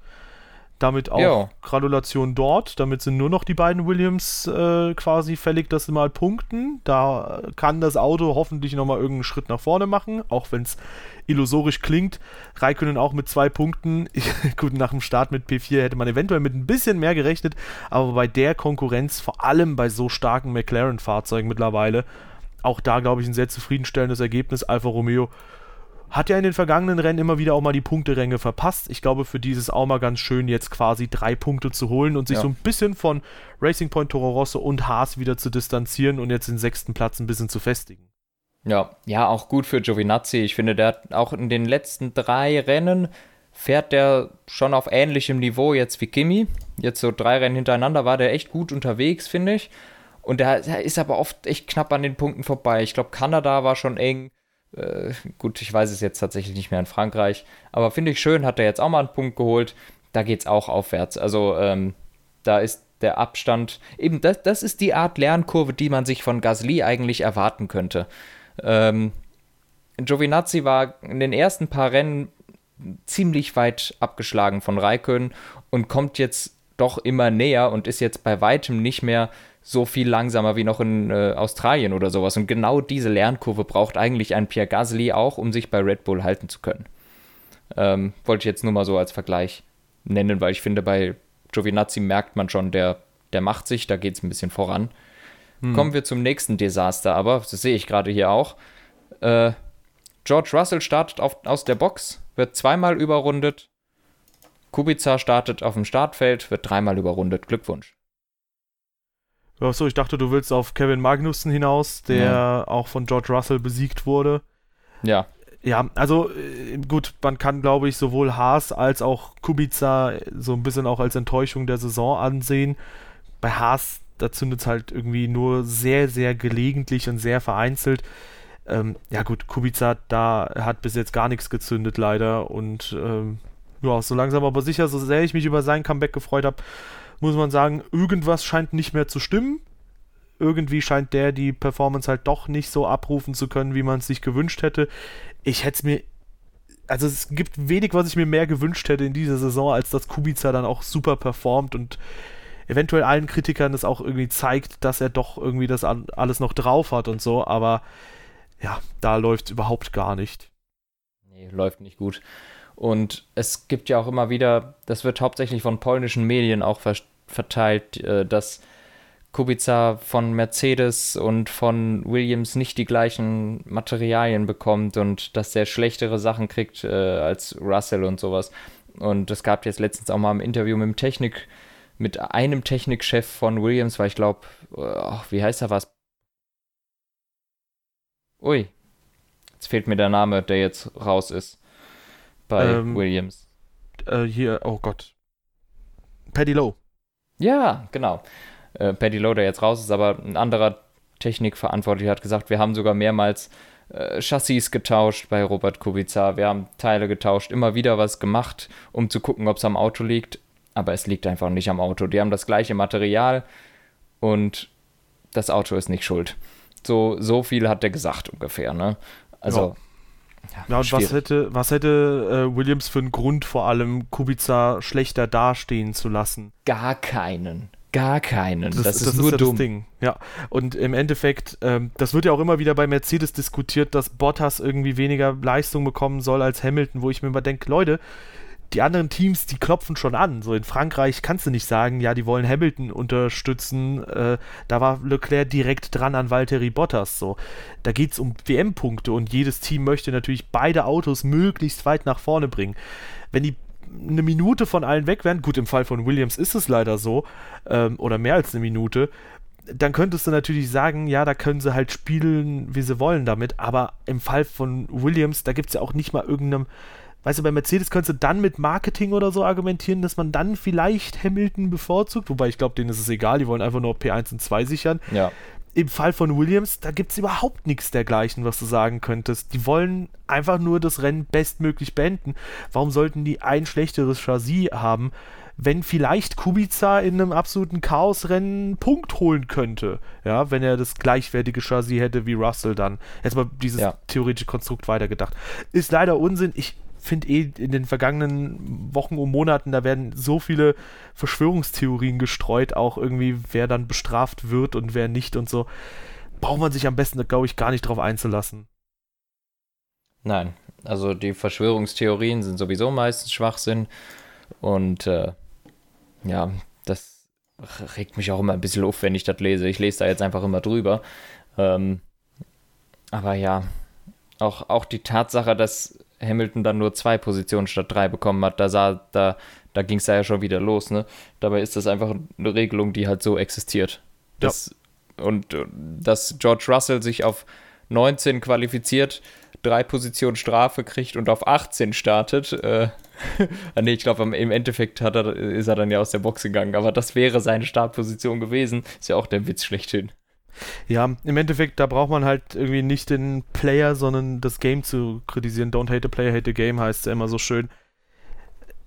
Damit auch jo. Gratulation dort. Damit sind nur noch die beiden Williams äh, quasi fällig, dass sie mal punkten. Da kann das Auto hoffentlich nochmal irgendeinen Schritt nach vorne machen, auch wenn es illusorisch klingt. Raikönnen auch mit zwei Punkten. Gut, nach dem Start mit P4 hätte man eventuell mit ein bisschen mehr gerechnet, aber bei der Konkurrenz, vor allem bei so starken McLaren-Fahrzeugen mittlerweile, auch da, glaube ich, ein sehr zufriedenstellendes Ergebnis. Alfa Romeo hat ja in den vergangenen Rennen immer wieder auch mal die Punkteränge verpasst. Ich glaube, für dieses auch mal ganz schön, jetzt quasi drei Punkte zu holen und sich ja. so ein bisschen von Racing Point, Toro Rosso und Haas wieder zu distanzieren und jetzt den sechsten Platz ein bisschen zu festigen. Ja, ja, auch gut für Giovinazzi. Ich finde, der hat auch in den letzten drei Rennen fährt der schon auf ähnlichem Niveau jetzt wie Kimi. Jetzt so drei Rennen hintereinander war der echt gut unterwegs, finde ich. Und der, ist aber oft echt knapp an den Punkten vorbei. Ich glaube, Kanada war schon eng. Äh, gut, ich weiß es jetzt tatsächlich nicht mehr in Frankreich. Aber finde ich schön, hat er jetzt auch mal einen Punkt geholt. Da geht es auch aufwärts. Also ähm, da ist der Abstand. Eben, das, das ist die Art Lernkurve, die man sich von Gasly eigentlich erwarten könnte. Ähm, Giovinazzi war in den ersten paar Rennen ziemlich weit abgeschlagen von Raikön und kommt jetzt doch immer näher und ist jetzt bei weitem nicht mehr so viel langsamer wie noch in äh, Australien oder sowas. Und genau diese Lernkurve braucht eigentlich ein Pierre Gasly auch, um sich bei Red Bull halten zu können. Ähm, wollte ich jetzt nur mal so als Vergleich nennen, weil ich finde, bei Giovinazzi merkt man schon, der, der macht sich, da geht es ein bisschen voran. Hm. Kommen wir zum nächsten Desaster, aber das sehe ich gerade hier auch. Äh, George Russell startet auf, aus der Box, wird zweimal überrundet. Kubica startet auf dem Startfeld, wird dreimal überrundet. Glückwunsch. Achso, ich dachte, du willst auf Kevin Magnussen hinaus, der ja. auch von George Russell besiegt wurde. Ja. Ja, also äh, gut, man kann, glaube ich, sowohl Haas als auch Kubica so ein bisschen auch als Enttäuschung der Saison ansehen. Bei Haas, da zündet es halt irgendwie nur sehr, sehr gelegentlich und sehr vereinzelt. Ähm, ja gut, Kubica, da hat bis jetzt gar nichts gezündet leider und ähm, ja, so langsam aber sicher, so sehr ich mich über sein Comeback gefreut habe, muss man sagen, irgendwas scheint nicht mehr zu stimmen. Irgendwie scheint der die Performance halt doch nicht so abrufen zu können, wie man es sich gewünscht hätte. Ich hätte es mir. Also es gibt wenig, was ich mir mehr gewünscht hätte in dieser Saison, als dass Kubica dann auch super performt und eventuell allen Kritikern es auch irgendwie zeigt, dass er doch irgendwie das alles noch drauf hat und so, aber ja, da läuft es überhaupt gar nicht. Nee, läuft nicht gut. Und es gibt ja auch immer wieder, das wird hauptsächlich von polnischen Medien auch ver verteilt, äh, dass Kubica von Mercedes und von Williams nicht die gleichen Materialien bekommt und dass der schlechtere Sachen kriegt äh, als Russell und sowas. Und es gab jetzt letztens auch mal ein Interview mit dem Technik, mit einem Technikchef von Williams, weil ich glaube, oh, wie heißt er was? Ui, jetzt fehlt mir der Name, der jetzt raus ist bei ähm, Williams. Äh, hier, oh Gott. Paddy Lowe. Ja, genau. Äh, Paddy Lowe, der jetzt raus ist, aber ein anderer Technikverantwortlicher hat gesagt, wir haben sogar mehrmals äh, Chassis getauscht bei Robert Kubica, wir haben Teile getauscht, immer wieder was gemacht, um zu gucken, ob es am Auto liegt, aber es liegt einfach nicht am Auto. Die haben das gleiche Material und das Auto ist nicht schuld. So, so viel hat er gesagt ungefähr, ne? Also. Ja, und was hätte, was hätte äh, Williams für einen Grund, vor allem Kubica schlechter dastehen zu lassen? Gar keinen. Gar keinen. Das, das ist das nur ist ja dumm. Das Ding. Ja, und im Endeffekt, ähm, das wird ja auch immer wieder bei Mercedes diskutiert, dass Bottas irgendwie weniger Leistung bekommen soll als Hamilton, wo ich mir immer denke, Leute, die anderen Teams, die klopfen schon an. So in Frankreich kannst du nicht sagen, ja, die wollen Hamilton unterstützen. Äh, da war Leclerc direkt dran an Valtteri Bottas. So, da geht es um WM-Punkte und jedes Team möchte natürlich beide Autos möglichst weit nach vorne bringen. Wenn die eine Minute von allen weg wären, gut, im Fall von Williams ist es leider so, ähm, oder mehr als eine Minute, dann könntest du natürlich sagen, ja, da können sie halt spielen, wie sie wollen damit, aber im Fall von Williams, da gibt es ja auch nicht mal irgendeinem weißt du, bei Mercedes könntest du dann mit Marketing oder so argumentieren, dass man dann vielleicht Hamilton bevorzugt, wobei ich glaube, denen ist es egal, die wollen einfach nur P1 und 2 sichern. Ja. Im Fall von Williams, da gibt es überhaupt nichts dergleichen, was du sagen könntest. Die wollen einfach nur das Rennen bestmöglich beenden. Warum sollten die ein schlechteres Chassis haben, wenn vielleicht Kubica in einem absoluten Chaosrennen einen Punkt holen könnte? Ja, wenn er das gleichwertige Chassis hätte wie Russell dann. Jetzt mal dieses ja. theoretische Konstrukt weitergedacht. Ist leider Unsinn. Ich finde eh in den vergangenen Wochen und Monaten, da werden so viele Verschwörungstheorien gestreut, auch irgendwie, wer dann bestraft wird und wer nicht und so. Braucht man sich am besten, glaube ich, gar nicht drauf einzulassen. Nein, also die Verschwörungstheorien sind sowieso meistens Schwachsinn und äh, ja, das regt mich auch immer ein bisschen auf, wenn ich das lese. Ich lese da jetzt einfach immer drüber. Ähm, aber ja, auch, auch die Tatsache, dass Hamilton dann nur zwei Positionen statt drei bekommen hat, da sah, da, da ging es ja schon wieder los, ne? Dabei ist das einfach eine Regelung, die halt so existiert. Das, ja. Und äh, dass George Russell sich auf 19 qualifiziert, drei Positionen Strafe kriegt und auf 18 startet. Äh, ah, nee, ich glaube, im Endeffekt hat er, ist er dann ja aus der Box gegangen, aber das wäre seine Startposition gewesen. Ist ja auch der Witz schlechthin. Ja, im Endeffekt, da braucht man halt irgendwie nicht den Player, sondern das Game zu kritisieren. Don't hate the player, hate the game heißt ja immer so schön.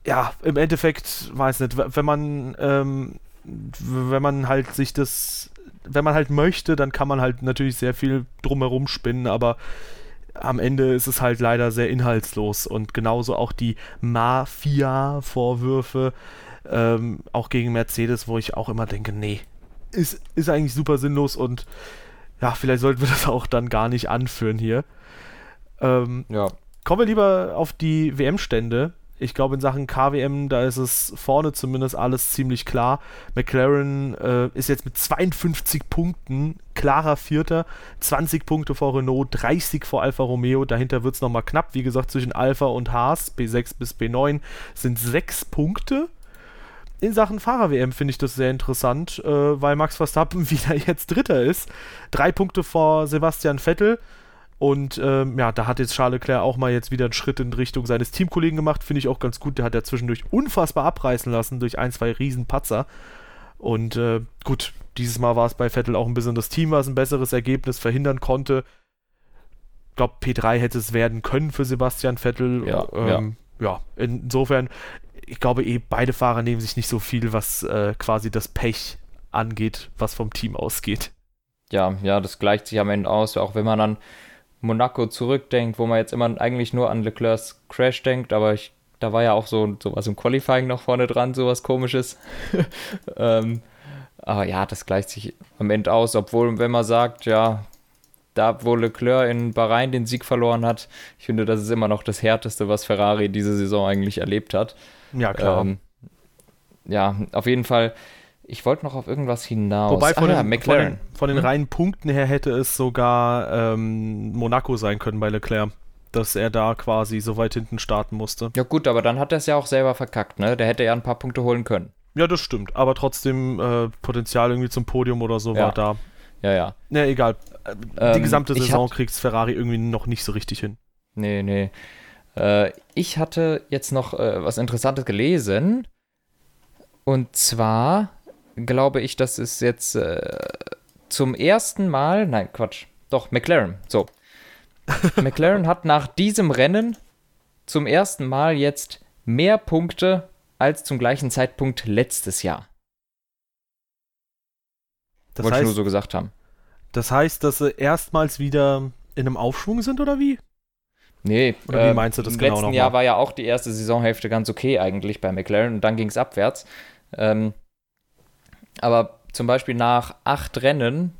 Ja, im Endeffekt, weiß nicht, wenn man, ähm, wenn man halt sich das, wenn man halt möchte, dann kann man halt natürlich sehr viel drumherum spinnen, aber am Ende ist es halt leider sehr inhaltslos und genauso auch die Mafia-Vorwürfe, ähm, auch gegen Mercedes, wo ich auch immer denke, nee, ist, ist eigentlich super sinnlos und ja, vielleicht sollten wir das auch dann gar nicht anführen hier. Ähm, ja. Kommen wir lieber auf die WM-Stände. Ich glaube, in Sachen KWM, da ist es vorne zumindest alles ziemlich klar. McLaren äh, ist jetzt mit 52 Punkten klarer Vierter, 20 Punkte vor Renault, 30 vor Alfa Romeo. Dahinter wird es nochmal knapp. Wie gesagt, zwischen Alfa und Haas, B6 bis B9, sind sechs Punkte. In Sachen Fahrer-WM finde ich das sehr interessant, äh, weil Max Verstappen wieder jetzt Dritter ist. Drei Punkte vor Sebastian Vettel. Und ähm, ja, da hat jetzt Charles Leclerc auch mal jetzt wieder einen Schritt in Richtung seines Teamkollegen gemacht. Finde ich auch ganz gut. Der hat ja zwischendurch unfassbar abreißen lassen durch ein, zwei Riesenpatzer. Und äh, gut, dieses Mal war es bei Vettel auch ein bisschen das Team, was ein besseres Ergebnis verhindern konnte. Ich glaube, P3 hätte es werden können für Sebastian Vettel. Ja, ähm, ja. ja, insofern, ich glaube eh, beide Fahrer nehmen sich nicht so viel, was äh, quasi das Pech angeht, was vom Team ausgeht. Ja, ja, das gleicht sich am Ende aus, auch wenn man dann Monaco zurückdenkt, wo man jetzt immer eigentlich nur an Leclercs Crash denkt, aber ich, da war ja auch so sowas im Qualifying noch vorne dran, sowas komisches. ähm, aber ja, das gleicht sich am Ende aus, obwohl, wenn man sagt, ja, da wo Leclerc in Bahrain den Sieg verloren hat, ich finde, das ist immer noch das Härteste, was Ferrari diese Saison eigentlich erlebt hat. Ja, klar. Ähm, ja, auf jeden Fall ich wollte noch auf irgendwas hinaus. Wobei von, ah, den, McLaren. von den, von den hm? reinen Punkten her hätte es sogar ähm, Monaco sein können bei Leclerc. Dass er da quasi so weit hinten starten musste. Ja, gut, aber dann hat er es ja auch selber verkackt, ne? Der hätte ja ein paar Punkte holen können. Ja, das stimmt. Aber trotzdem, äh, Potenzial irgendwie zum Podium oder so ja. war da. Ja, ja. Ne, egal. Die ähm, gesamte Saison kriegt Ferrari irgendwie noch nicht so richtig hin. Nee, nee. Äh, ich hatte jetzt noch äh, was Interessantes gelesen. Und zwar glaube ich, dass es jetzt äh, zum ersten Mal, nein, Quatsch, doch, McLaren, so. McLaren hat nach diesem Rennen zum ersten Mal jetzt mehr Punkte als zum gleichen Zeitpunkt letztes Jahr. Das Wollte heißt, ich nur so gesagt haben. Das heißt, dass sie erstmals wieder in einem Aufschwung sind, oder wie? Nee, oder wie äh, meinst du das im genau? Letzten Jahr war ja auch die erste Saisonhälfte ganz okay eigentlich bei McLaren und dann ging es abwärts. Ähm, aber zum Beispiel nach acht Rennen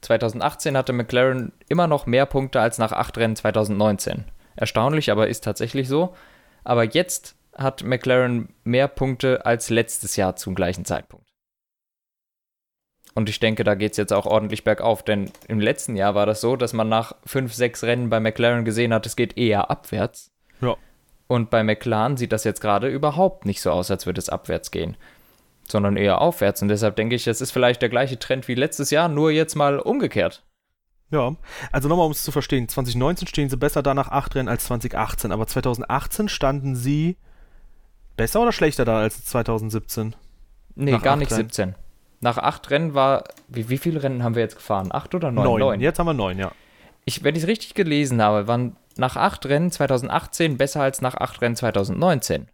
2018 hatte McLaren immer noch mehr Punkte als nach acht Rennen 2019. Erstaunlich, aber ist tatsächlich so. Aber jetzt hat McLaren mehr Punkte als letztes Jahr zum gleichen Zeitpunkt. Und ich denke, da geht es jetzt auch ordentlich bergauf, denn im letzten Jahr war das so, dass man nach fünf, sechs Rennen bei McLaren gesehen hat, es geht eher abwärts. Ja. Und bei McLaren sieht das jetzt gerade überhaupt nicht so aus, als würde es abwärts gehen sondern eher aufwärts. Und deshalb denke ich, es ist vielleicht der gleiche Trend wie letztes Jahr, nur jetzt mal umgekehrt. Ja, also nochmal, um es zu verstehen, 2019 stehen sie besser da nach acht Rennen als 2018, aber 2018 standen sie besser oder schlechter da als 2017? Nee, nach gar nicht Rennen. 17. Nach acht Rennen war, wie, wie viele Rennen haben wir jetzt gefahren? Acht oder neun? Neun. neun. Jetzt haben wir neun, ja. Ich, wenn ich es richtig gelesen habe, waren nach acht Rennen 2018 besser als nach acht Rennen 2019.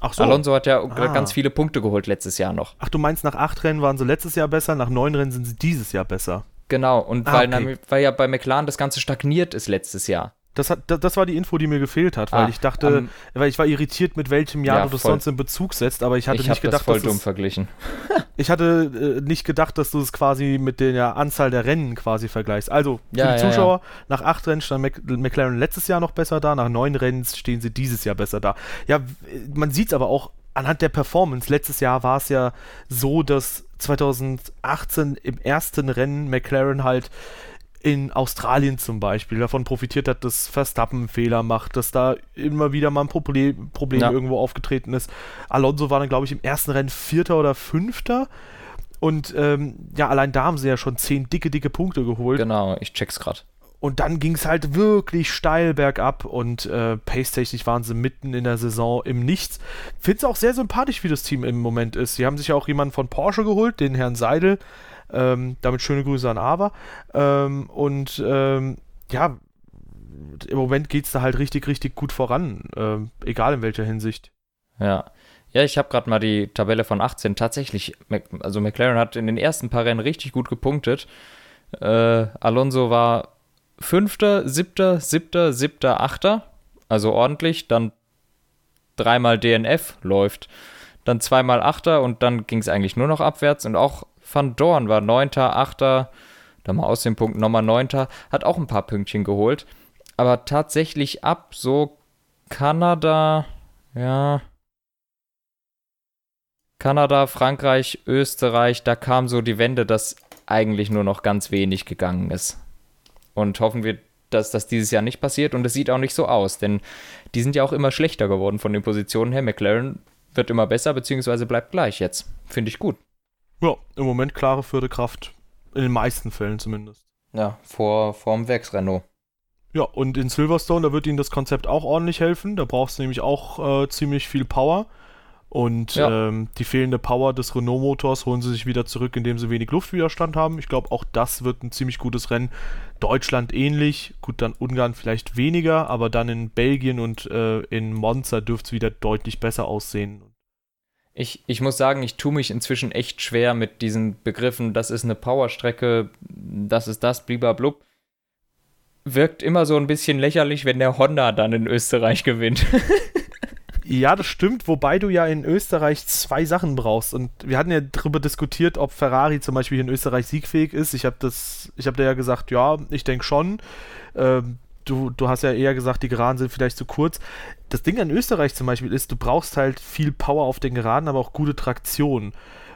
Ach so. Alonso hat ja ah. ganz viele Punkte geholt letztes Jahr noch. Ach, du meinst, nach acht Rennen waren sie letztes Jahr besser, nach neun Rennen sind sie dieses Jahr besser. Genau, und ah, weil, okay. weil ja bei McLaren das Ganze stagniert ist letztes Jahr. Das, hat, das, war die Info, die mir gefehlt hat, weil ah, ich dachte, um, weil ich war irritiert, mit welchem Jahr ja, du das voll. sonst in Bezug setzt, aber ich hatte ich nicht gedacht, das voll dass dumm verglichen. ich hatte äh, nicht gedacht, dass du es quasi mit der Anzahl der Rennen quasi vergleichst. Also für ja, die Zuschauer, ja, nach acht Rennen stand Mac McLaren letztes Jahr noch besser da, nach neun Rennen stehen sie dieses Jahr besser da. Ja, man sieht es aber auch anhand der Performance. Letztes Jahr war es ja so, dass 2018 im ersten Rennen McLaren halt in Australien zum Beispiel davon profitiert hat, dass Verstappen Fehler macht, dass da immer wieder mal ein Problem, Problem ja. irgendwo aufgetreten ist. Alonso war dann, glaube ich, im ersten Rennen Vierter oder Fünfter. Und ähm, ja, allein da haben sie ja schon zehn dicke, dicke Punkte geholt. Genau, ich check's gerade. Und dann ging es halt wirklich steil bergab und äh, pace-technisch waren sie mitten in der Saison im Nichts. Finde es auch sehr sympathisch, wie das Team im Moment ist. Sie haben sich ja auch jemanden von Porsche geholt, den Herrn Seidel. Ähm, damit schöne Grüße an Ava. Ähm, und ähm, ja, im Moment geht es da halt richtig, richtig gut voran. Ähm, egal in welcher Hinsicht. Ja. Ja, ich habe gerade mal die Tabelle von 18. Tatsächlich, also McLaren hat in den ersten paar Rennen richtig gut gepunktet. Äh, Alonso war Fünfter, Siebter, Siebter, Siebter, Achter. Also ordentlich. Dann dreimal DNF läuft. Dann zweimal Achter und dann ging es eigentlich nur noch abwärts. Und auch Van Dorn war Neunter, Achter. Dann mal aus dem Punkt nochmal Neunter. Hat auch ein paar Pünktchen geholt. Aber tatsächlich ab so Kanada, Ja. Kanada, Frankreich, Österreich, da kam so die Wende, dass eigentlich nur noch ganz wenig gegangen ist. Und hoffen wir, dass das dieses Jahr nicht passiert. Und es sieht auch nicht so aus, denn die sind ja auch immer schlechter geworden von den Positionen her. McLaren wird immer besser, beziehungsweise bleibt gleich jetzt. Finde ich gut. Ja, im Moment klare vierte Kraft. In den meisten Fällen zumindest. Ja, vor, vor dem Werks Renault. Ja, und in Silverstone, da wird ihnen das Konzept auch ordentlich helfen. Da brauchst du nämlich auch äh, ziemlich viel Power. Und ja. ähm, die fehlende Power des Renault-Motors holen sie sich wieder zurück, indem sie wenig Luftwiderstand haben. Ich glaube, auch das wird ein ziemlich gutes Rennen. Deutschland ähnlich, gut, dann Ungarn vielleicht weniger, aber dann in Belgien und äh, in Monza dürfte es wieder deutlich besser aussehen. Ich, ich muss sagen, ich tue mich inzwischen echt schwer mit diesen Begriffen, das ist eine Powerstrecke, das ist das, blub. Wirkt immer so ein bisschen lächerlich, wenn der Honda dann in Österreich gewinnt. Ja, das stimmt, wobei du ja in Österreich zwei Sachen brauchst. Und wir hatten ja darüber diskutiert, ob Ferrari zum Beispiel in Österreich siegfähig ist. Ich habe habe da ja gesagt, ja, ich denke schon. Ähm, du, du hast ja eher gesagt, die Geraden sind vielleicht zu kurz. Das Ding an Österreich zum Beispiel ist, du brauchst halt viel Power auf den Geraden, aber auch gute Traktion.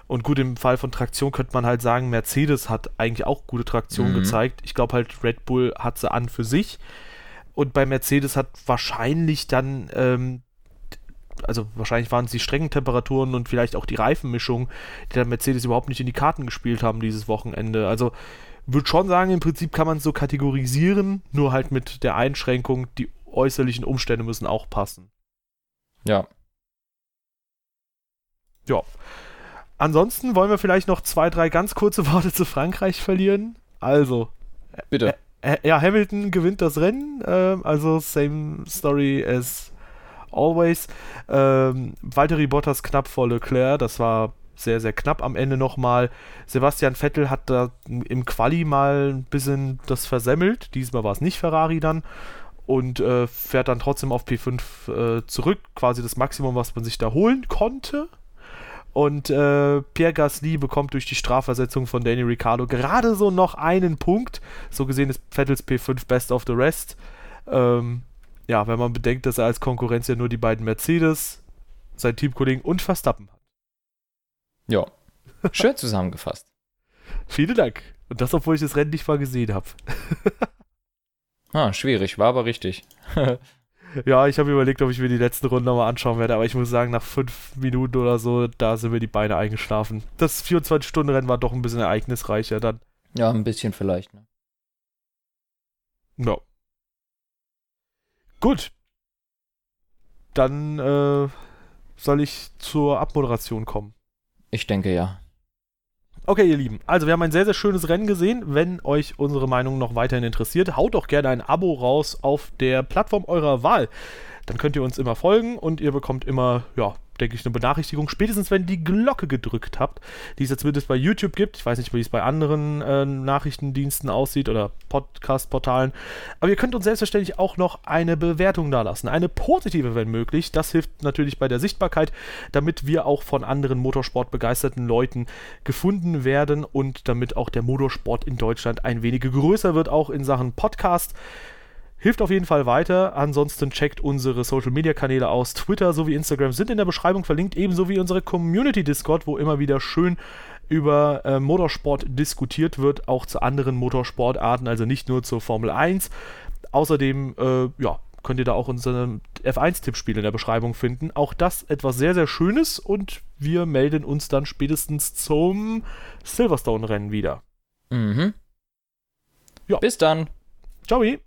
Und gut, im Fall von Traktion könnte man halt sagen, Mercedes hat eigentlich auch gute Traktion mhm. gezeigt. Ich glaube halt, Red Bull hat sie an für sich. Und bei Mercedes hat wahrscheinlich dann ähm, also wahrscheinlich waren es die strengen Temperaturen und vielleicht auch die Reifenmischung, die der Mercedes überhaupt nicht in die Karten gespielt haben dieses Wochenende. Also würde schon sagen, im Prinzip kann man es so kategorisieren, nur halt mit der Einschränkung, die äußerlichen Umstände müssen auch passen. Ja. Ja. Ansonsten wollen wir vielleicht noch zwei, drei ganz kurze Worte zu Frankreich verlieren. Also. Bitte. Äh, ja, Hamilton gewinnt das Rennen. Äh, also same story as Always. Ähm, Valtteri Bottas knapp vor Leclerc, das war sehr, sehr knapp am Ende nochmal. Sebastian Vettel hat da im Quali mal ein bisschen das versemmelt. Diesmal war es nicht Ferrari dann. Und äh, fährt dann trotzdem auf P5 äh, zurück. Quasi das Maximum, was man sich da holen konnte. Und äh, Pierre Gasly bekommt durch die Strafversetzung von Danny Ricciardo gerade so noch einen Punkt. So gesehen ist Vettels P5 Best of the Rest. Ähm, ja, wenn man bedenkt, dass er als Konkurrenz ja nur die beiden Mercedes, sein Teamkollegen und Verstappen hat. Ja, schön zusammengefasst. Vielen Dank. Und das, obwohl ich das Rennen nicht mal gesehen habe. ah, schwierig, war aber richtig. ja, ich habe überlegt, ob ich mir die letzte Runde nochmal anschauen werde, aber ich muss sagen, nach fünf Minuten oder so, da sind mir die Beine eingeschlafen. Das 24-Stunden-Rennen war doch ein bisschen ereignisreicher dann. Ja, ein bisschen vielleicht, ne? Ja. Gut. Dann äh, soll ich zur Abmoderation kommen. Ich denke ja. Okay, ihr Lieben. Also, wir haben ein sehr, sehr schönes Rennen gesehen. Wenn euch unsere Meinung noch weiterhin interessiert, haut doch gerne ein Abo raus auf der Plattform eurer Wahl. Dann könnt ihr uns immer folgen und ihr bekommt immer, ja, denke ich, eine Benachrichtigung, spätestens wenn ihr die Glocke gedrückt habt, die es ja zumindest bei YouTube gibt. Ich weiß nicht, wie es bei anderen äh, Nachrichtendiensten aussieht oder Podcast-Portalen. Aber ihr könnt uns selbstverständlich auch noch eine Bewertung dalassen. Eine positive, wenn möglich. Das hilft natürlich bei der Sichtbarkeit, damit wir auch von anderen Motorsport-begeisterten Leuten gefunden werden und damit auch der Motorsport in Deutschland ein wenig größer wird, auch in Sachen Podcast. Hilft auf jeden Fall weiter. Ansonsten checkt unsere Social Media Kanäle aus. Twitter sowie Instagram sind in der Beschreibung verlinkt, ebenso wie unsere Community Discord, wo immer wieder schön über äh, Motorsport diskutiert wird, auch zu anderen Motorsportarten, also nicht nur zur Formel 1. Außerdem, äh, ja, könnt ihr da auch unsere F1-Tippspiele in der Beschreibung finden. Auch das etwas sehr, sehr Schönes und wir melden uns dann spätestens zum Silverstone-Rennen wieder. Mhm. Ja. Bis dann. Ciao.